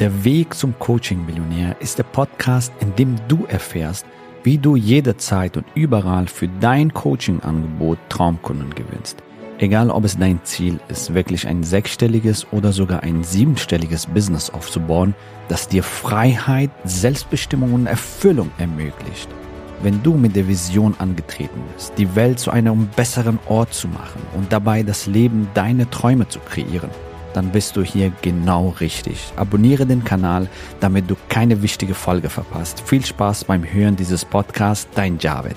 Der Weg zum Coaching-Millionär ist der Podcast, in dem du erfährst, wie du jederzeit und überall für dein Coaching-Angebot Traumkunden gewinnst. Egal ob es dein Ziel ist, wirklich ein sechsstelliges oder sogar ein siebenstelliges Business aufzubauen, das dir Freiheit, Selbstbestimmung und Erfüllung ermöglicht. Wenn du mit der Vision angetreten bist, die Welt zu einem besseren Ort zu machen und dabei das Leben deiner Träume zu kreieren, dann bist du hier genau richtig. Abonniere den Kanal, damit du keine wichtige Folge verpasst. Viel Spaß beim Hören dieses Podcasts, dein Javed.